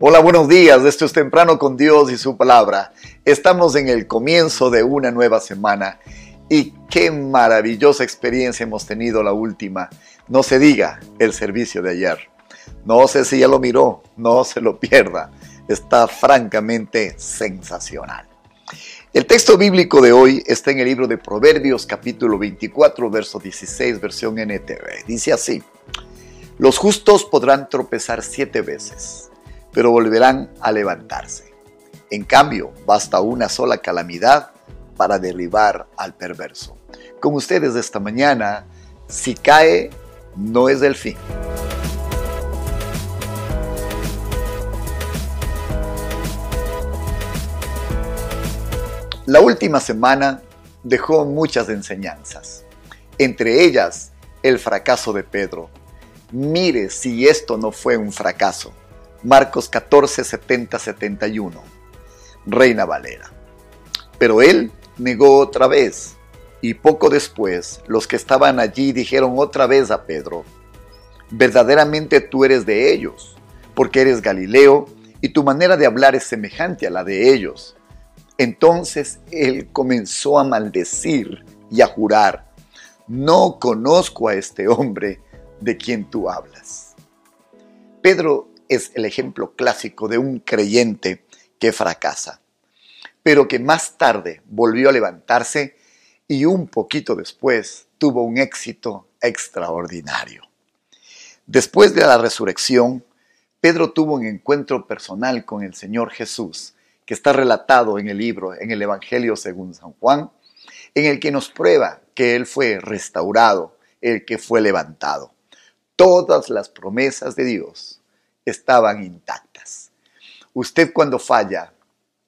Hola, buenos días. Esto es Temprano con Dios y su palabra. Estamos en el comienzo de una nueva semana y qué maravillosa experiencia hemos tenido la última. No se diga el servicio de ayer. No sé si ya lo miró, no se lo pierda. Está francamente sensacional. El texto bíblico de hoy está en el libro de Proverbios capítulo 24, verso 16, versión NTV. Dice así, los justos podrán tropezar siete veces pero volverán a levantarse. En cambio, basta una sola calamidad para derribar al perverso. Con ustedes esta mañana, si cae, no es el fin. La última semana dejó muchas enseñanzas, entre ellas el fracaso de Pedro. Mire si esto no fue un fracaso. Marcos 14, 70, 71. Reina Valera. Pero él negó otra vez, y poco después los que estaban allí dijeron otra vez a Pedro, verdaderamente tú eres de ellos, porque eres Galileo, y tu manera de hablar es semejante a la de ellos. Entonces él comenzó a maldecir y a jurar, no conozco a este hombre de quien tú hablas. Pedro es el ejemplo clásico de un creyente que fracasa, pero que más tarde volvió a levantarse y un poquito después tuvo un éxito extraordinario. Después de la resurrección, Pedro tuvo un encuentro personal con el Señor Jesús, que está relatado en el libro, en el Evangelio según San Juan, en el que nos prueba que Él fue restaurado, el que fue levantado. Todas las promesas de Dios estaban intactas. Usted cuando falla,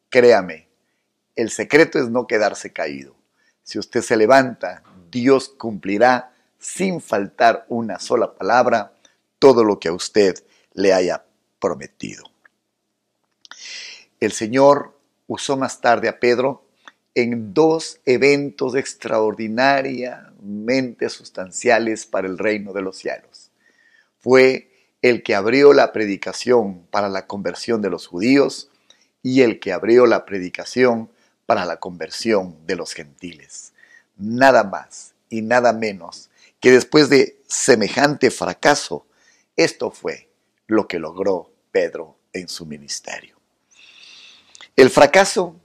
créame, el secreto es no quedarse caído. Si usted se levanta, Dios cumplirá sin faltar una sola palabra todo lo que a usted le haya prometido. El Señor usó más tarde a Pedro en dos eventos extraordinariamente sustanciales para el reino de los cielos. Fue el que abrió la predicación para la conversión de los judíos y el que abrió la predicación para la conversión de los gentiles. Nada más y nada menos que después de semejante fracaso, esto fue lo que logró Pedro en su ministerio. El fracaso,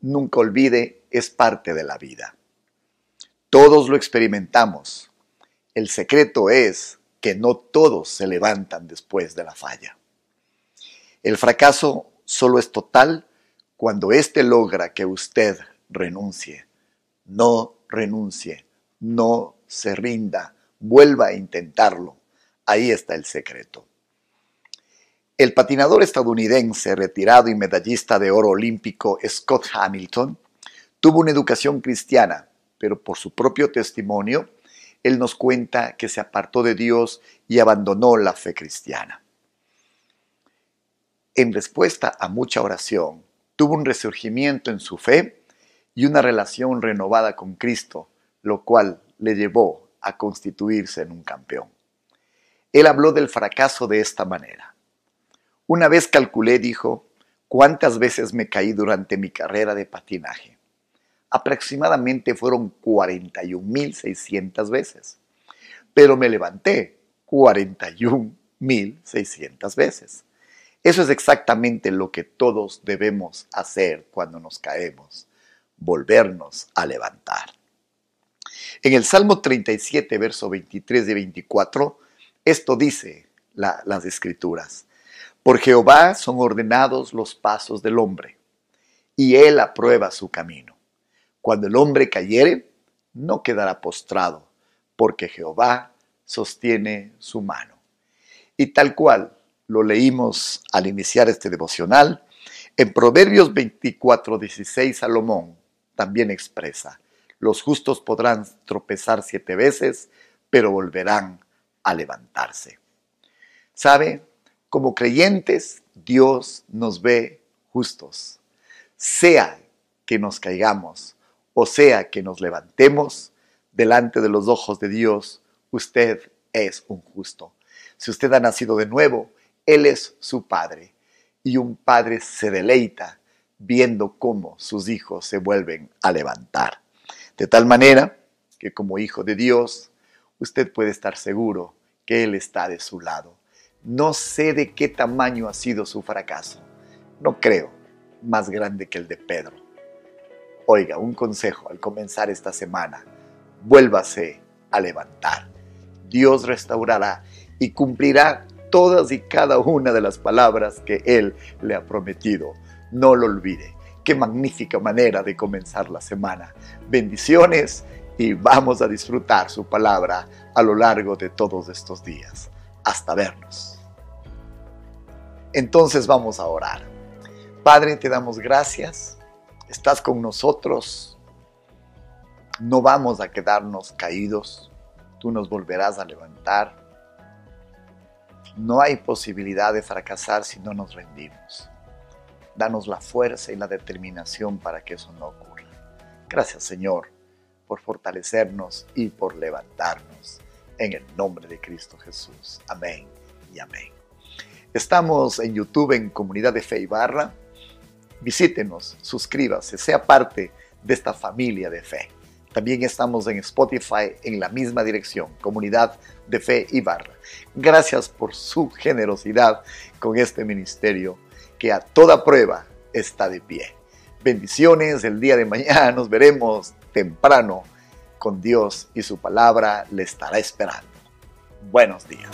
nunca olvide, es parte de la vida. Todos lo experimentamos. El secreto es que no todos se levantan después de la falla. El fracaso solo es total cuando éste logra que usted renuncie. No renuncie, no se rinda, vuelva a intentarlo. Ahí está el secreto. El patinador estadounidense retirado y medallista de oro olímpico Scott Hamilton tuvo una educación cristiana, pero por su propio testimonio él nos cuenta que se apartó de Dios y abandonó la fe cristiana. En respuesta a mucha oración, tuvo un resurgimiento en su fe y una relación renovada con Cristo, lo cual le llevó a constituirse en un campeón. Él habló del fracaso de esta manera. Una vez calculé, dijo, cuántas veces me caí durante mi carrera de patinaje aproximadamente fueron 41.600 veces, pero me levanté 41.600 veces. Eso es exactamente lo que todos debemos hacer cuando nos caemos, volvernos a levantar. En el Salmo 37, verso 23 y 24, esto dice las escrituras. Por Jehová son ordenados los pasos del hombre, y él aprueba su camino. Cuando el hombre cayere, no quedará postrado, porque Jehová sostiene su mano. Y tal cual lo leímos al iniciar este devocional, en Proverbios 24, 16 Salomón también expresa, los justos podrán tropezar siete veces, pero volverán a levantarse. ¿Sabe? Como creyentes, Dios nos ve justos. Sea que nos caigamos, o sea que nos levantemos delante de los ojos de Dios, usted es un justo. Si usted ha nacido de nuevo, Él es su Padre. y un padre se deleita viendo cómo sus hijos se vuelven a levantar. De tal manera que como hijo de Dios, usted puede estar seguro que Él está de su lado. No sé de qué tamaño ha sido su fracaso. No creo más grande que el de Pedro. Oiga, un consejo al comenzar esta semana. Vuélvase a levantar. Dios restaurará y cumplirá todas y cada una de las palabras que Él le ha prometido. No lo olvide. Qué magnífica manera de comenzar la semana. Bendiciones y vamos a disfrutar su palabra a lo largo de todos estos días. Hasta vernos. Entonces vamos a orar. Padre, te damos gracias. Estás con nosotros. No vamos a quedarnos caídos. Tú nos volverás a levantar no hay posibilidad de fracasar si no nos rendimos. Danos la fuerza y la determinación para que eso no ocurra. Gracias Señor por fortalecernos y por levantarnos. En el nombre de Cristo Jesús. Amén y amén. Estamos en YouTube en Comunidad de Fe y Barra. Visítenos, suscríbase, sea parte de esta familia de fe. También estamos en Spotify en la misma dirección, Comunidad de Fe y. Gracias por su generosidad con este ministerio que a toda prueba está de pie. Bendiciones, el día de mañana nos veremos temprano con Dios y su palabra le estará esperando. Buenos días.